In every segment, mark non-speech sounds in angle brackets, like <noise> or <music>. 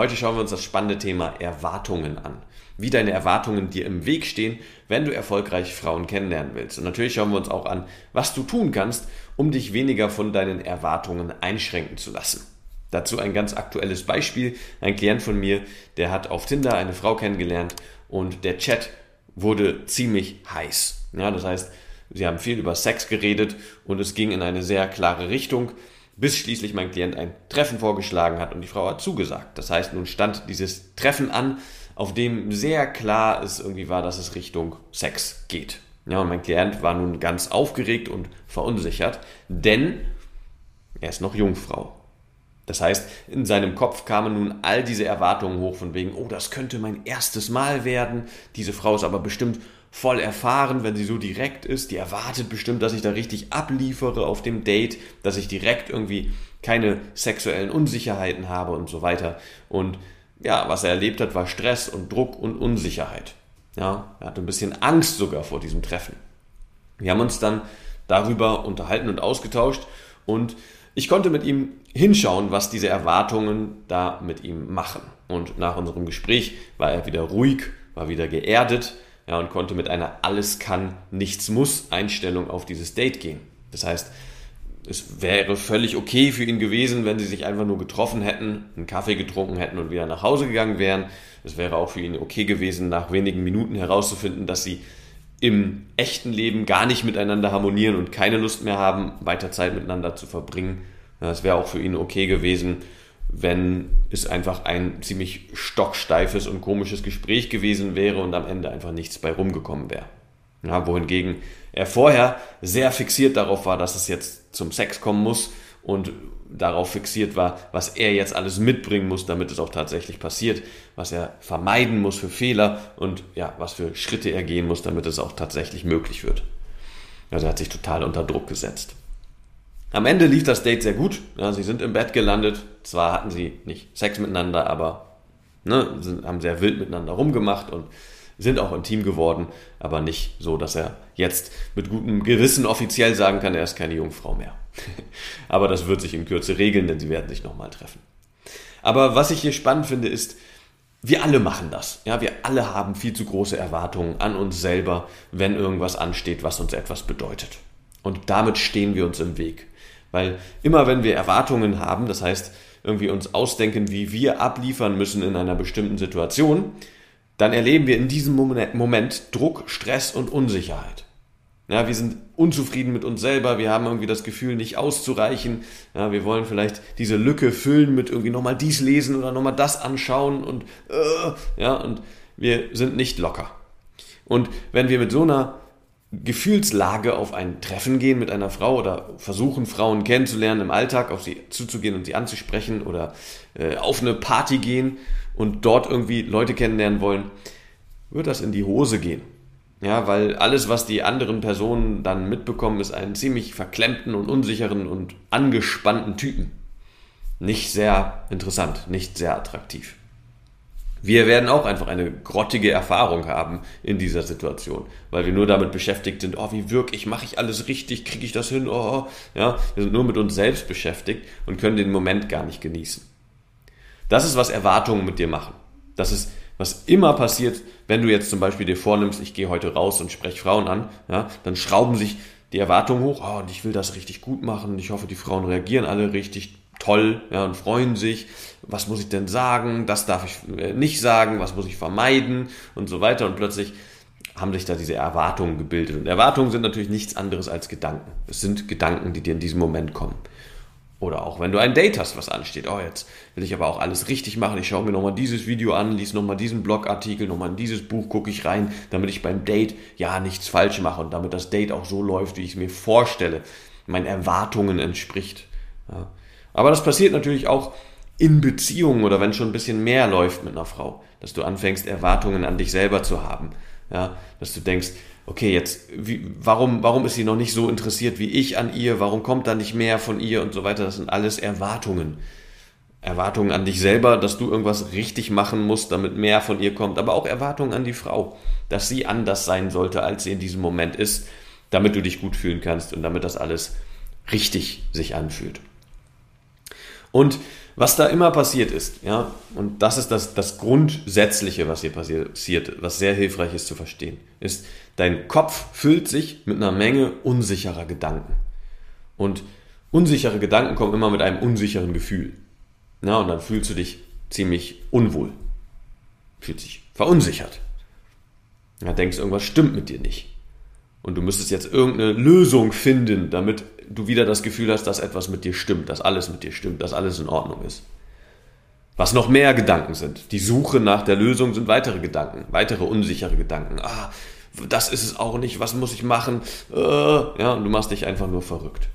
Heute schauen wir uns das spannende Thema Erwartungen an. Wie deine Erwartungen dir im Weg stehen, wenn du erfolgreich Frauen kennenlernen willst. Und natürlich schauen wir uns auch an, was du tun kannst, um dich weniger von deinen Erwartungen einschränken zu lassen. Dazu ein ganz aktuelles Beispiel. Ein Klient von mir, der hat auf Tinder eine Frau kennengelernt und der Chat wurde ziemlich heiß. Ja, das heißt, sie haben viel über Sex geredet und es ging in eine sehr klare Richtung bis schließlich mein Klient ein Treffen vorgeschlagen hat und die Frau hat zugesagt. Das heißt, nun stand dieses Treffen an, auf dem sehr klar es irgendwie war, dass es Richtung Sex geht. Ja, und mein Klient war nun ganz aufgeregt und verunsichert, denn er ist noch Jungfrau. Das heißt, in seinem Kopf kamen nun all diese Erwartungen hoch von wegen, oh, das könnte mein erstes Mal werden. Diese Frau ist aber bestimmt voll erfahren, wenn sie so direkt ist. Die erwartet bestimmt, dass ich da richtig abliefere auf dem Date, dass ich direkt irgendwie keine sexuellen Unsicherheiten habe und so weiter. Und ja, was er erlebt hat, war Stress und Druck und Unsicherheit. Ja, er hatte ein bisschen Angst sogar vor diesem Treffen. Wir haben uns dann darüber unterhalten und ausgetauscht und ich konnte mit ihm hinschauen, was diese Erwartungen da mit ihm machen. Und nach unserem Gespräch war er wieder ruhig, war wieder geerdet ja, und konnte mit einer Alles kann, nichts muss Einstellung auf dieses Date gehen. Das heißt, es wäre völlig okay für ihn gewesen, wenn sie sich einfach nur getroffen hätten, einen Kaffee getrunken hätten und wieder nach Hause gegangen wären. Es wäre auch für ihn okay gewesen, nach wenigen Minuten herauszufinden, dass sie im echten Leben gar nicht miteinander harmonieren und keine Lust mehr haben, weiter Zeit miteinander zu verbringen. Es wäre auch für ihn okay gewesen, wenn es einfach ein ziemlich stocksteifes und komisches Gespräch gewesen wäre und am Ende einfach nichts bei rumgekommen wäre. Ja, wohingegen er vorher sehr fixiert darauf war, dass es jetzt zum Sex kommen muss und darauf fixiert war, was er jetzt alles mitbringen muss, damit es auch tatsächlich passiert, was er vermeiden muss für Fehler und ja, was für Schritte er gehen muss, damit es auch tatsächlich möglich wird. Also er hat sich total unter Druck gesetzt. Am Ende lief das Date sehr gut. Ja, sie sind im Bett gelandet. Zwar hatten sie nicht Sex miteinander, aber ne, sind, haben sehr wild miteinander rumgemacht und sind auch intim geworden, aber nicht so, dass er jetzt mit gutem Gewissen offiziell sagen kann, er ist keine Jungfrau mehr. <laughs> aber das wird sich in Kürze regeln, denn sie werden sich nochmal treffen. Aber was ich hier spannend finde, ist, wir alle machen das. Ja, wir alle haben viel zu große Erwartungen an uns selber, wenn irgendwas ansteht, was uns etwas bedeutet. Und damit stehen wir uns im Weg. Weil immer wenn wir Erwartungen haben, das heißt irgendwie uns ausdenken, wie wir abliefern müssen in einer bestimmten Situation, dann erleben wir in diesem Moment Druck, Stress und Unsicherheit. Ja, wir sind unzufrieden mit uns selber, wir haben irgendwie das Gefühl, nicht auszureichen. Ja, wir wollen vielleicht diese Lücke füllen mit irgendwie nochmal dies lesen oder nochmal das anschauen und äh, ja, und wir sind nicht locker. Und wenn wir mit so einer Gefühlslage auf ein Treffen gehen mit einer Frau oder versuchen, Frauen kennenzulernen im Alltag, auf sie zuzugehen und sie anzusprechen oder äh, auf eine Party gehen und dort irgendwie Leute kennenlernen wollen, wird das in die Hose gehen. Ja, weil alles, was die anderen Personen dann mitbekommen, ist einen ziemlich verklemmten und unsicheren und angespannten Typen. Nicht sehr interessant, nicht sehr attraktiv. Wir werden auch einfach eine grottige Erfahrung haben in dieser Situation, weil wir nur damit beschäftigt sind, oh, wie wirke ich, mache ich alles richtig, kriege ich das hin, oh, ja, wir sind nur mit uns selbst beschäftigt und können den Moment gar nicht genießen. Das ist, was Erwartungen mit dir machen. Das ist, was immer passiert, wenn du jetzt zum Beispiel dir vornimmst, ich gehe heute raus und spreche Frauen an, ja, dann schrauben sich die Erwartungen hoch, oh, und ich will das richtig gut machen, ich hoffe, die Frauen reagieren alle richtig toll ja, und freuen sich. Was muss ich denn sagen? Das darf ich äh, nicht sagen. Was muss ich vermeiden? Und so weiter. Und plötzlich haben sich da diese Erwartungen gebildet. Und Erwartungen sind natürlich nichts anderes als Gedanken. Es sind Gedanken, die dir in diesem Moment kommen. Oder auch wenn du ein Date hast, was ansteht. Oh, jetzt will ich aber auch alles richtig machen. Ich schaue mir nochmal dieses Video an, lies nochmal diesen Blogartikel, nochmal in dieses Buch gucke ich rein, damit ich beim Date ja nichts falsch mache und damit das Date auch so läuft, wie ich es mir vorstelle, meinen Erwartungen entspricht. Ja. Aber das passiert natürlich auch in Beziehungen oder wenn schon ein bisschen mehr läuft mit einer Frau, dass du anfängst, Erwartungen an dich selber zu haben. Ja, dass du denkst, okay, jetzt, wie, warum, warum ist sie noch nicht so interessiert wie ich an ihr? Warum kommt da nicht mehr von ihr und so weiter? Das sind alles Erwartungen. Erwartungen an dich selber, dass du irgendwas richtig machen musst, damit mehr von ihr kommt, aber auch Erwartungen an die Frau, dass sie anders sein sollte, als sie in diesem Moment ist, damit du dich gut fühlen kannst und damit das alles richtig sich anfühlt. Und was da immer passiert ist, ja, und das ist das, das Grundsätzliche, was hier passiert, was sehr hilfreich ist zu verstehen, ist, dein Kopf füllt sich mit einer Menge unsicherer Gedanken. Und unsichere Gedanken kommen immer mit einem unsicheren Gefühl. Na, und dann fühlst du dich ziemlich unwohl. Fühlst dich verunsichert. Ja, denkst, irgendwas stimmt mit dir nicht. Und du müsstest jetzt irgendeine Lösung finden, damit du wieder das Gefühl hast, dass etwas mit dir stimmt, dass alles mit dir stimmt, dass alles in Ordnung ist. Was noch mehr Gedanken sind. Die Suche nach der Lösung sind weitere Gedanken, weitere unsichere Gedanken. Ah, das ist es auch nicht, was muss ich machen? Äh, ja, und du machst dich einfach nur verrückt.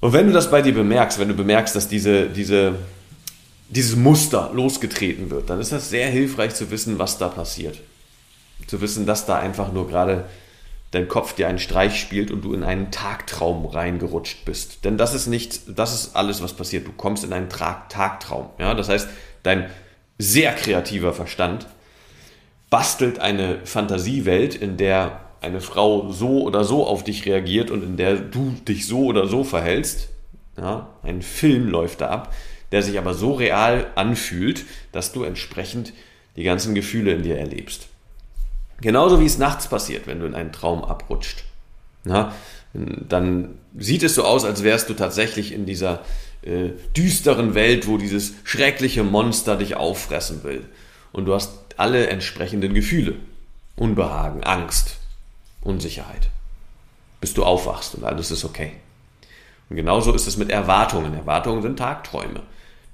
Und wenn du das bei dir bemerkst, wenn du bemerkst, dass diese, diese, dieses Muster losgetreten wird, dann ist das sehr hilfreich zu wissen, was da passiert. Zu wissen, dass da einfach nur gerade dein Kopf dir einen Streich spielt und du in einen Tagtraum reingerutscht bist. Denn das ist nicht, das ist alles, was passiert. Du kommst in einen Tra Tagtraum. Ja, das heißt, dein sehr kreativer Verstand bastelt eine Fantasiewelt, in der eine Frau so oder so auf dich reagiert und in der du dich so oder so verhältst. Ja, ein Film läuft da ab, der sich aber so real anfühlt, dass du entsprechend die ganzen Gefühle in dir erlebst. Genauso wie es nachts passiert, wenn du in einen Traum abrutscht. Ja, dann sieht es so aus, als wärst du tatsächlich in dieser äh, düsteren Welt, wo dieses schreckliche Monster dich auffressen will. Und du hast alle entsprechenden Gefühle. Unbehagen, Angst, Unsicherheit. Bis du aufwachst und alles ist okay. Und genauso ist es mit Erwartungen. Erwartungen sind Tagträume,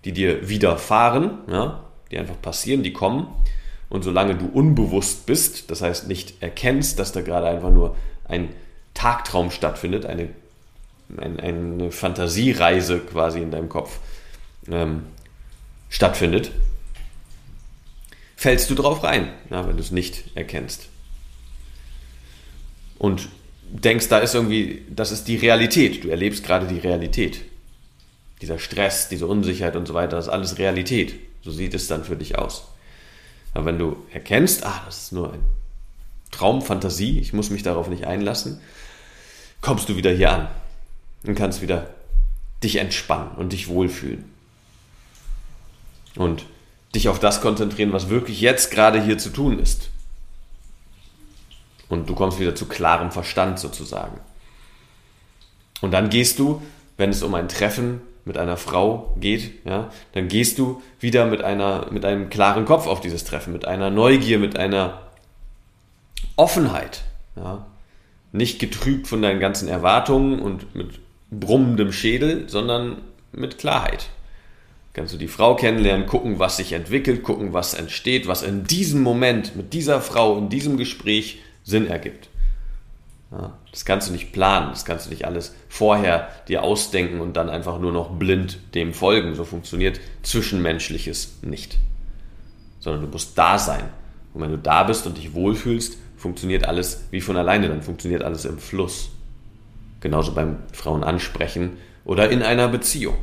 die dir widerfahren, ja, die einfach passieren, die kommen und solange du unbewusst bist, das heißt nicht erkennst, dass da gerade einfach nur ein Tagtraum stattfindet, eine, eine, eine Fantasiereise quasi in deinem Kopf ähm, stattfindet, fällst du drauf rein, ja, wenn du es nicht erkennst. Und denkst, da ist irgendwie, das ist die Realität. Du erlebst gerade die Realität. Dieser Stress, diese Unsicherheit und so weiter, das ist alles Realität. So sieht es dann für dich aus. Aber wenn du erkennst, ah, das ist nur ein Traum, Fantasie, ich muss mich darauf nicht einlassen, kommst du wieder hier an und kannst wieder dich entspannen und dich wohlfühlen. Und dich auf das konzentrieren, was wirklich jetzt gerade hier zu tun ist. Und du kommst wieder zu klarem Verstand sozusagen. Und dann gehst du, wenn es um ein Treffen mit einer Frau geht, ja, dann gehst du wieder mit einer, mit einem klaren Kopf auf dieses Treffen, mit einer Neugier, mit einer Offenheit, ja, nicht getrübt von deinen ganzen Erwartungen und mit brummendem Schädel, sondern mit Klarheit. Kannst du die Frau kennenlernen, gucken, was sich entwickelt, gucken, was entsteht, was in diesem Moment mit dieser Frau, in diesem Gespräch Sinn ergibt. Ja, das kannst du nicht planen, das kannst du nicht alles vorher dir ausdenken und dann einfach nur noch blind dem folgen. So funktioniert Zwischenmenschliches nicht. Sondern du musst da sein. Und wenn du da bist und dich wohlfühlst, funktioniert alles wie von alleine, dann funktioniert alles im Fluss. Genauso beim Frauen ansprechen oder in einer Beziehung.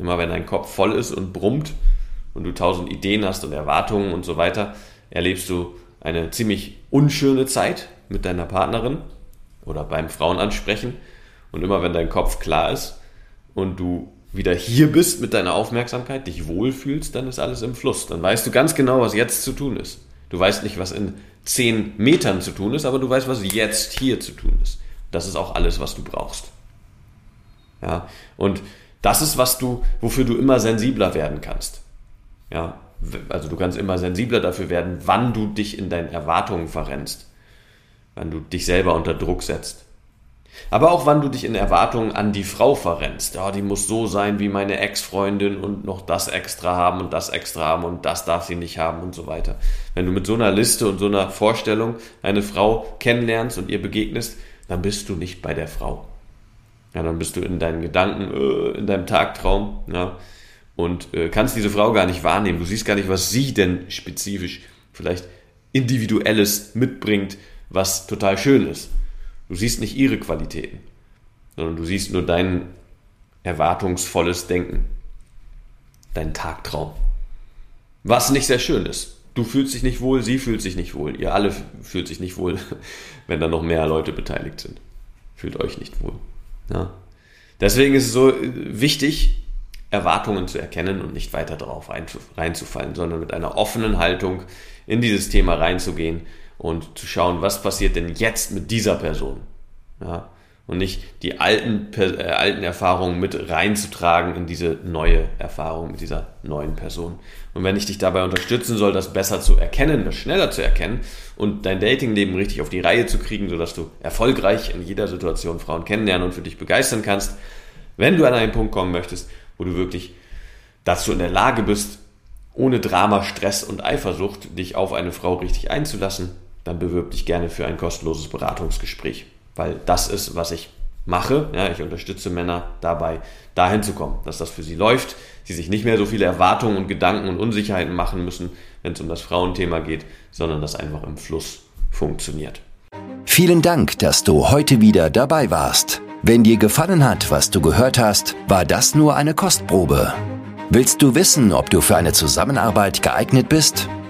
Immer wenn dein Kopf voll ist und brummt und du tausend Ideen hast und Erwartungen und so weiter, erlebst du eine ziemlich unschöne Zeit mit deiner Partnerin oder beim Frauenansprechen. Und immer wenn dein Kopf klar ist und du wieder hier bist mit deiner Aufmerksamkeit, dich wohlfühlst, dann ist alles im Fluss. Dann weißt du ganz genau, was jetzt zu tun ist. Du weißt nicht, was in zehn Metern zu tun ist, aber du weißt, was jetzt hier zu tun ist. Das ist auch alles, was du brauchst. Ja, und das ist, was du, wofür du immer sensibler werden kannst. Ja, also du kannst immer sensibler dafür werden, wann du dich in deinen Erwartungen verrennst, wann du dich selber unter Druck setzt. Aber auch wann du dich in Erwartungen an die Frau verrennst. Ja, die muss so sein wie meine Ex-Freundin und noch das extra haben und das extra haben und das darf sie nicht haben und so weiter. Wenn du mit so einer Liste und so einer Vorstellung eine Frau kennenlernst und ihr begegnest, dann bist du nicht bei der Frau. Ja, dann bist du in deinen Gedanken, äh, in deinem Tagtraum, ja, und äh, kannst diese Frau gar nicht wahrnehmen. Du siehst gar nicht, was sie denn spezifisch vielleicht Individuelles mitbringt, was total schön ist. Du siehst nicht ihre Qualitäten, sondern du siehst nur dein erwartungsvolles Denken, dein Tagtraum. Was nicht sehr schön ist. Du fühlst dich nicht wohl, sie fühlt sich nicht wohl, ihr alle fühlt sich nicht wohl, <laughs> wenn da noch mehr Leute beteiligt sind. Fühlt euch nicht wohl. Ja. Deswegen ist es so wichtig, Erwartungen zu erkennen und nicht weiter darauf reinzufallen, sondern mit einer offenen Haltung in dieses Thema reinzugehen und zu schauen, was passiert denn jetzt mit dieser Person. Ja, und nicht die alten, äh, alten Erfahrungen mit reinzutragen in diese neue Erfahrung mit dieser neuen Person. Und wenn ich dich dabei unterstützen soll, das besser zu erkennen, das schneller zu erkennen und dein Datingleben richtig auf die Reihe zu kriegen, sodass du erfolgreich in jeder Situation Frauen kennenlernen und für dich begeistern kannst, wenn du an einen Punkt kommen möchtest, wo du wirklich dazu in der Lage bist, ohne Drama, Stress und Eifersucht dich auf eine Frau richtig einzulassen, dann bewirb dich gerne für ein kostenloses Beratungsgespräch weil das ist, was ich mache. Ja, ich unterstütze Männer dabei, dahin zu kommen, dass das für sie läuft, sie sich nicht mehr so viele Erwartungen und Gedanken und Unsicherheiten machen müssen, wenn es um das Frauenthema geht, sondern das einfach im Fluss funktioniert. Vielen Dank, dass du heute wieder dabei warst. Wenn dir gefallen hat, was du gehört hast, war das nur eine Kostprobe. Willst du wissen, ob du für eine Zusammenarbeit geeignet bist?